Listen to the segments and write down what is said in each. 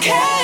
Jordy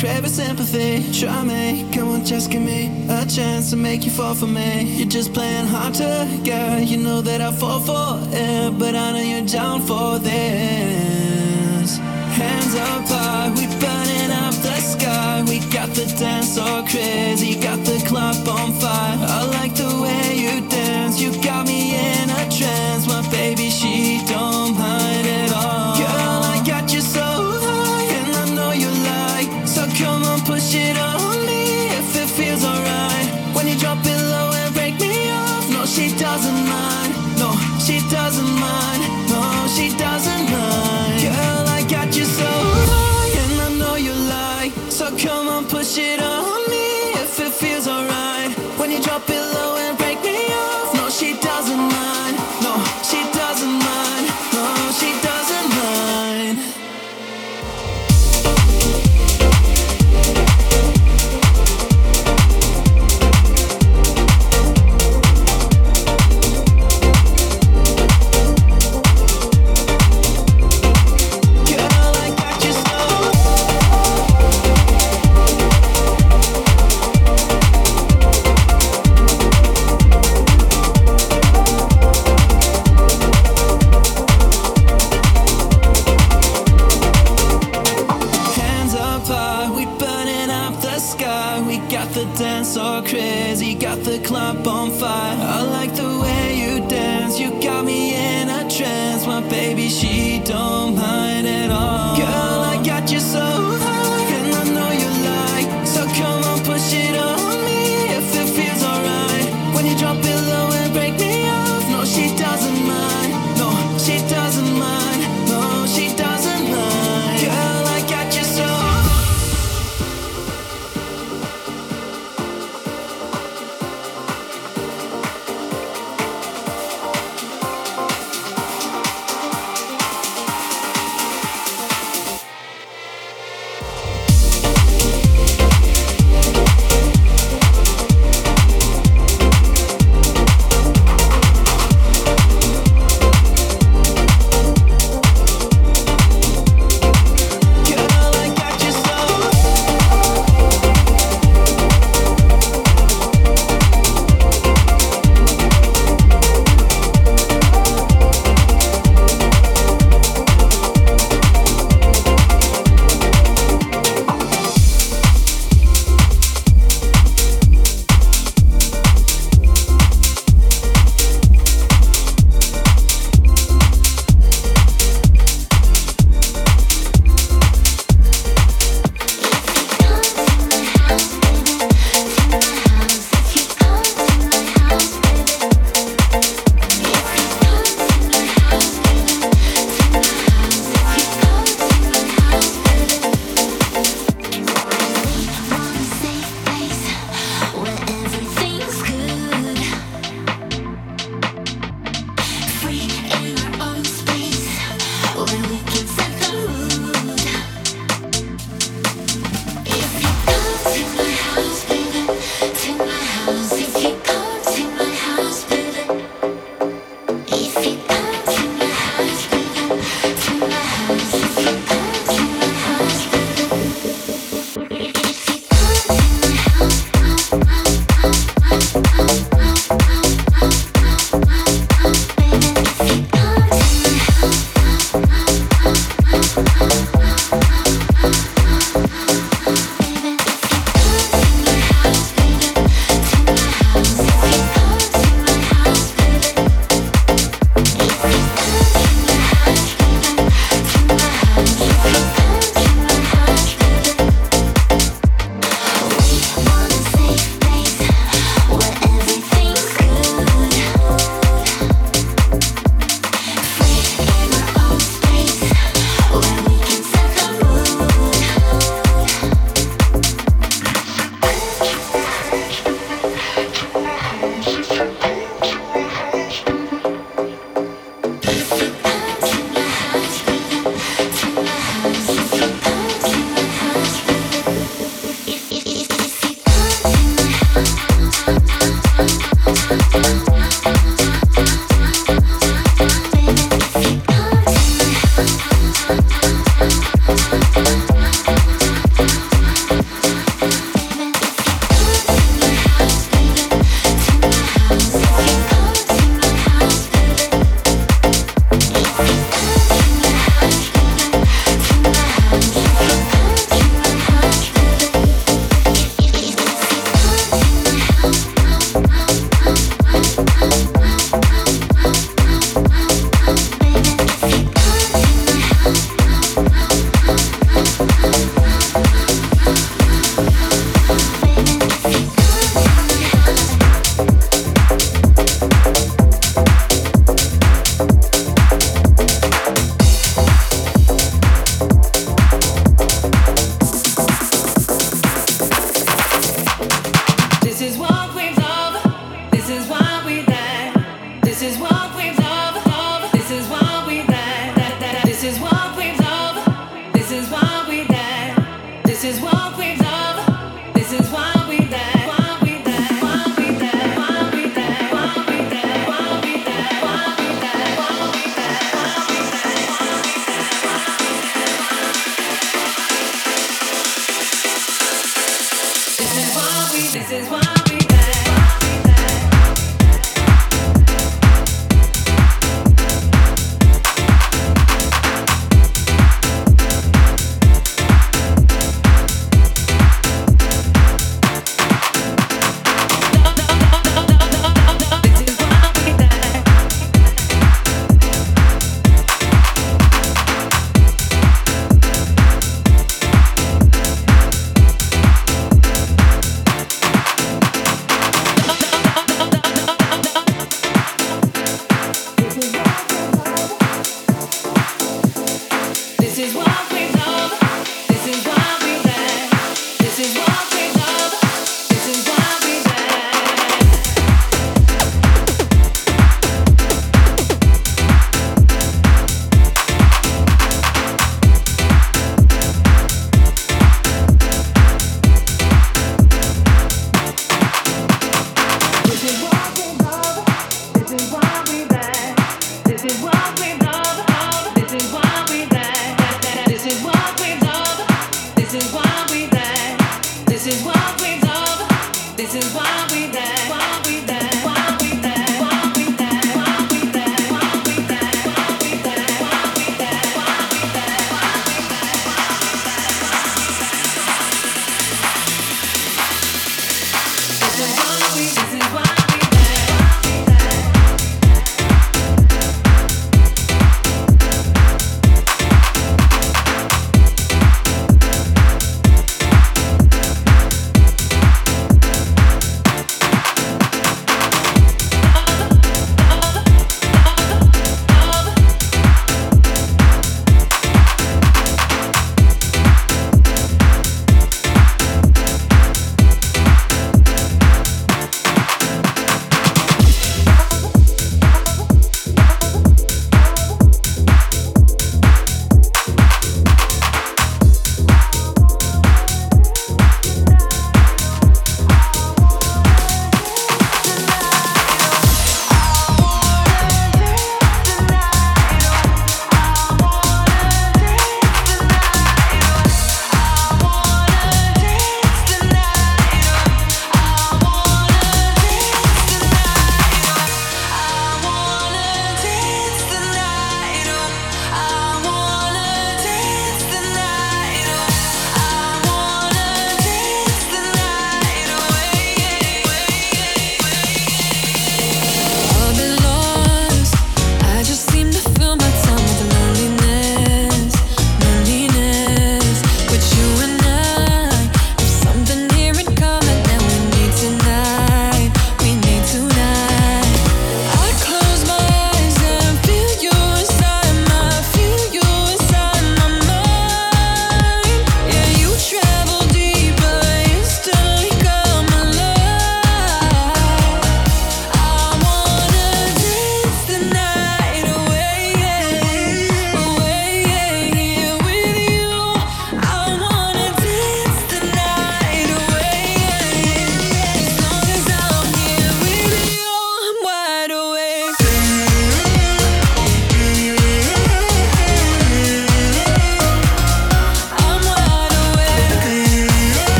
Copz. sympathy. Try me, come on, just give me a chance to make you fall for me. You're just playing hard to get. You know that I fall for it, but I know you're down for this. Hands up high, we burning up the sky. We got the dance so crazy, got the club on fire. I like the way you dance, you got me in a trance. My baby, she don't mind at it on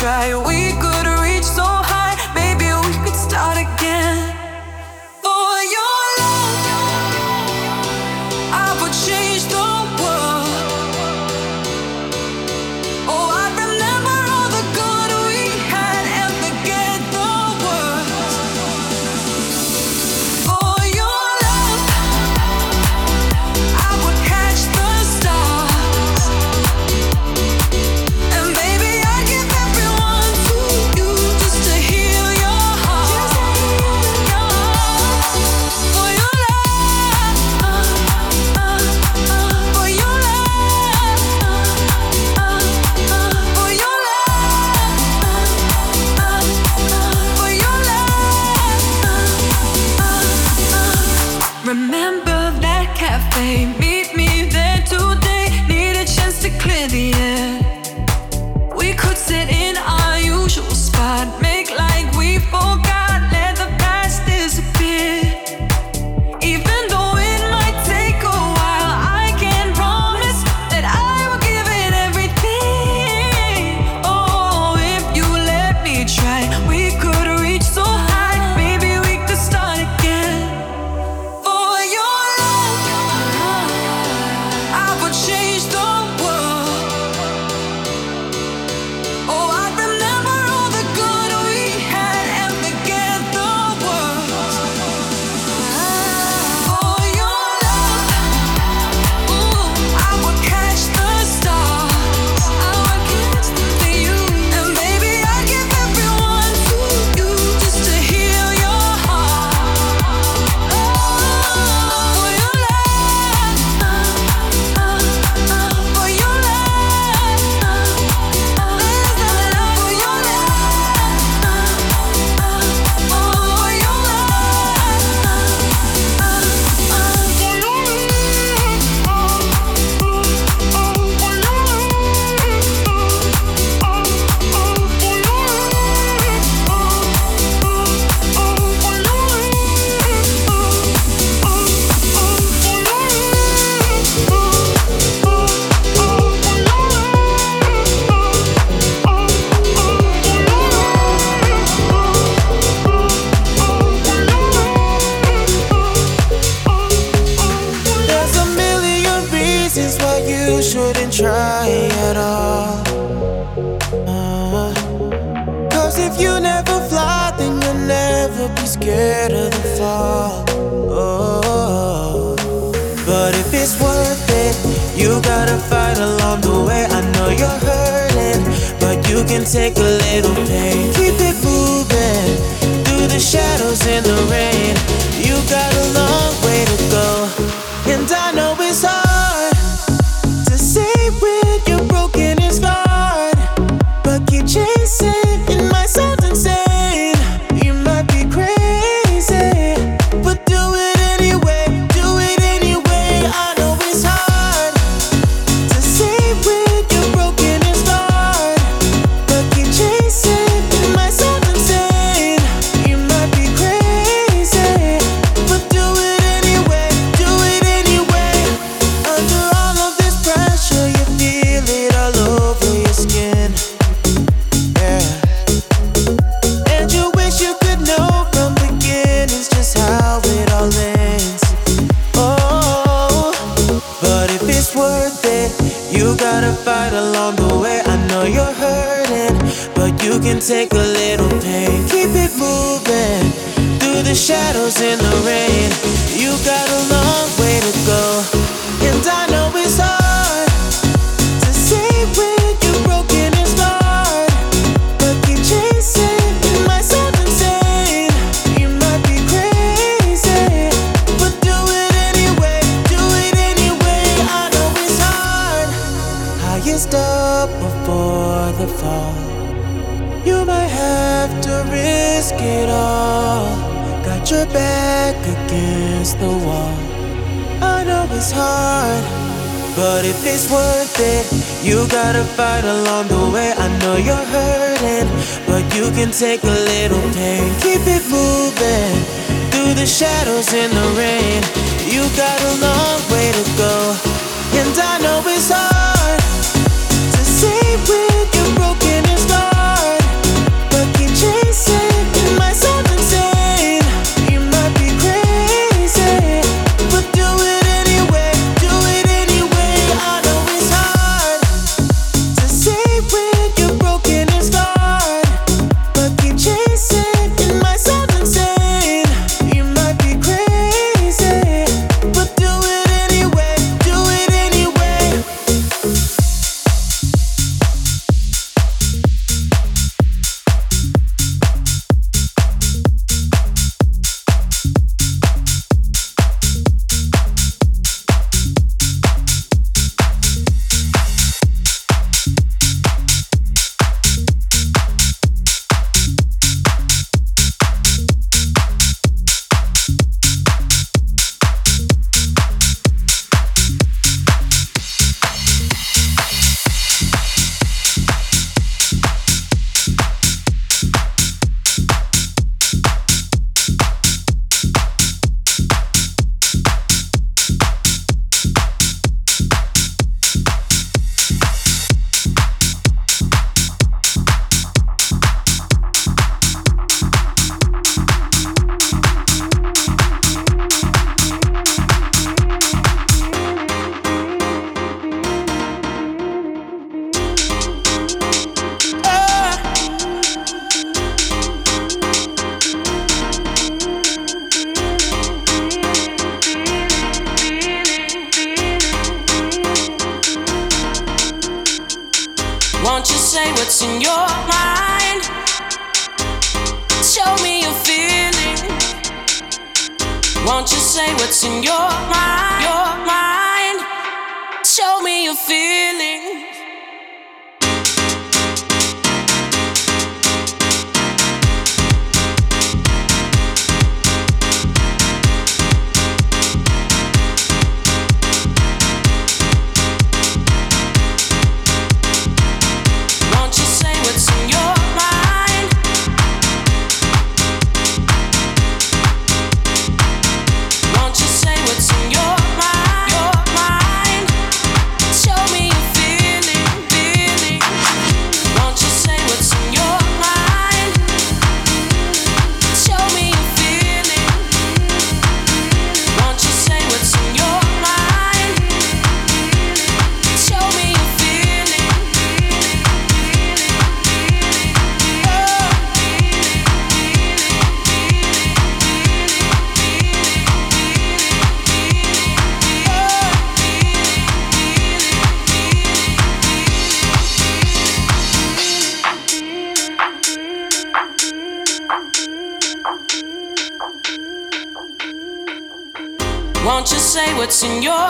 try. We your in your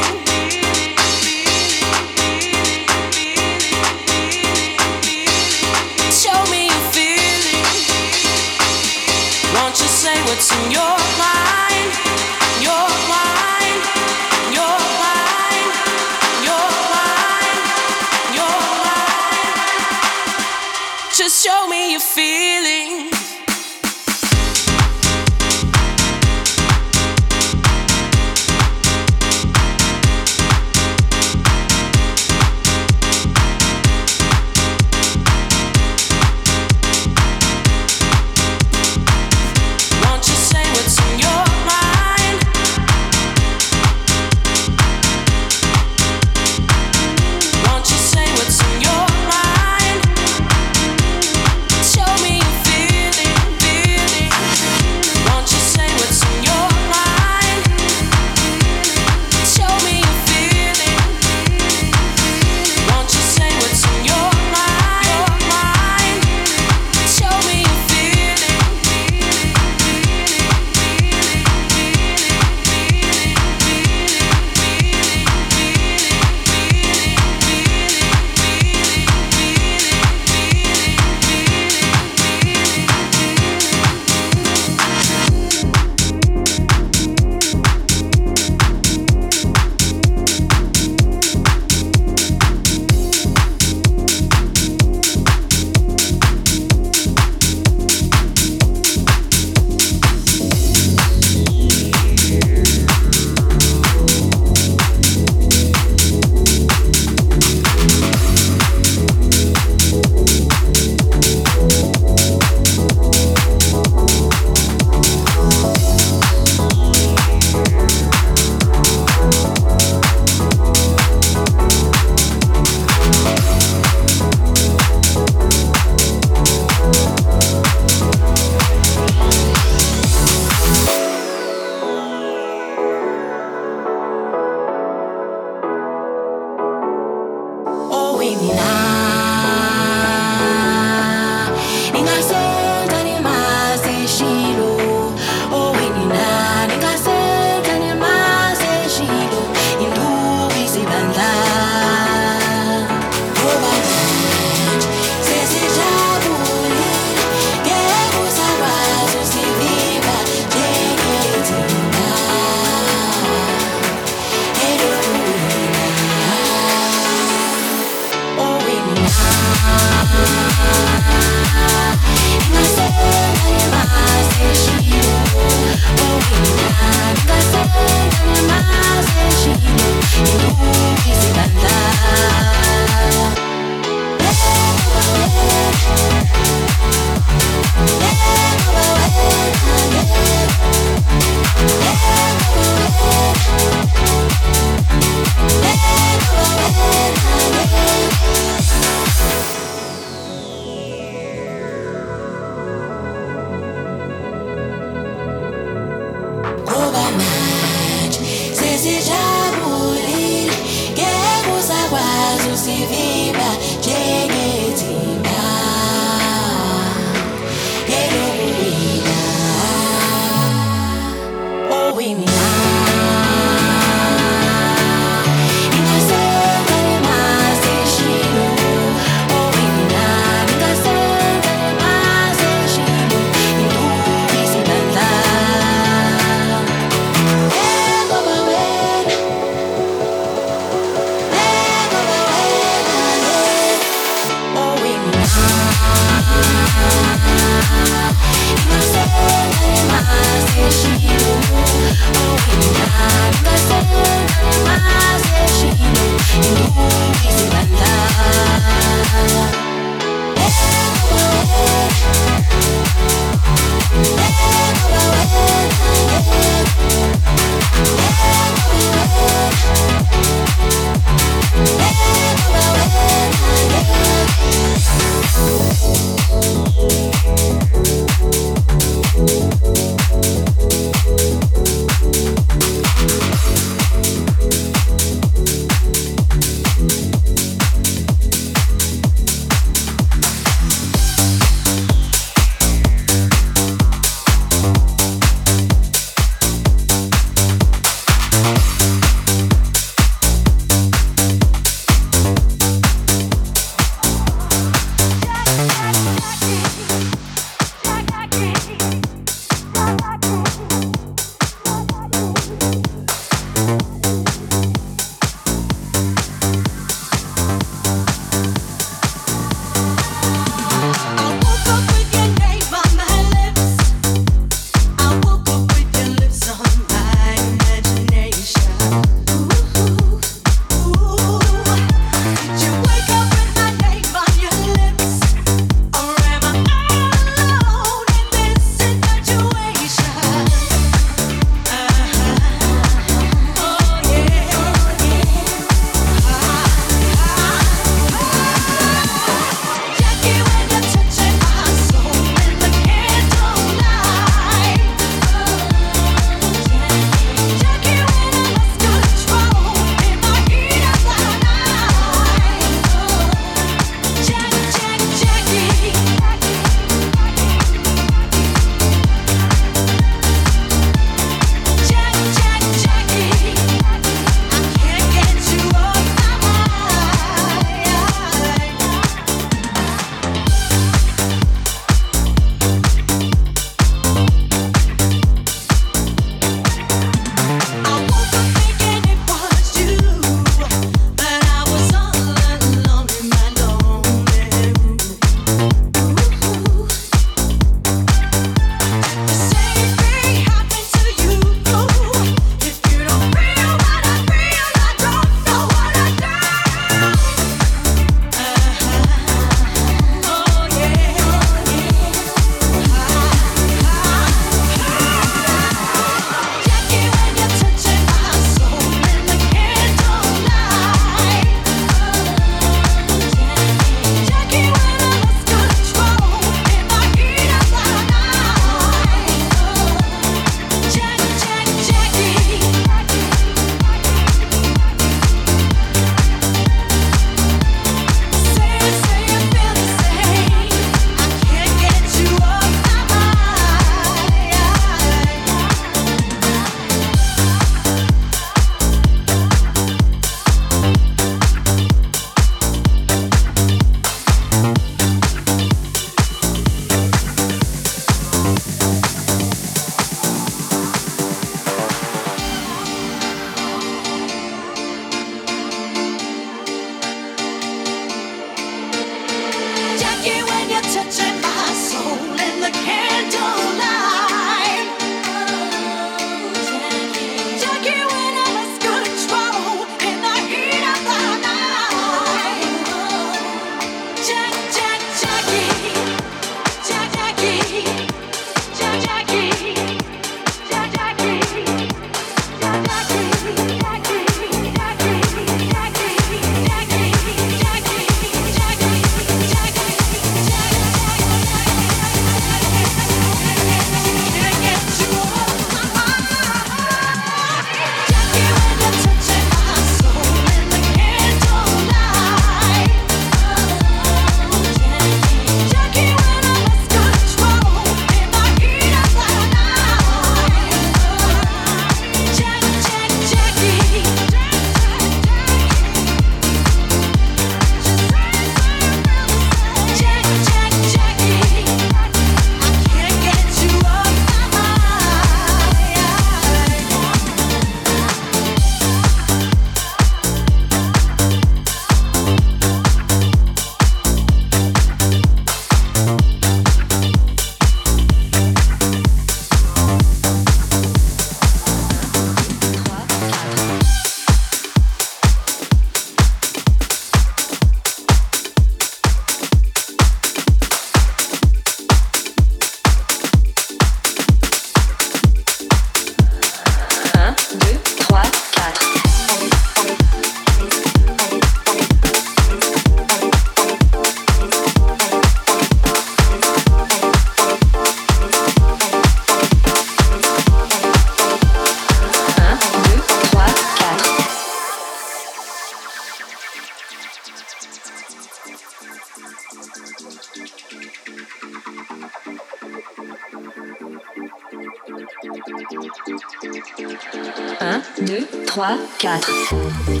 4.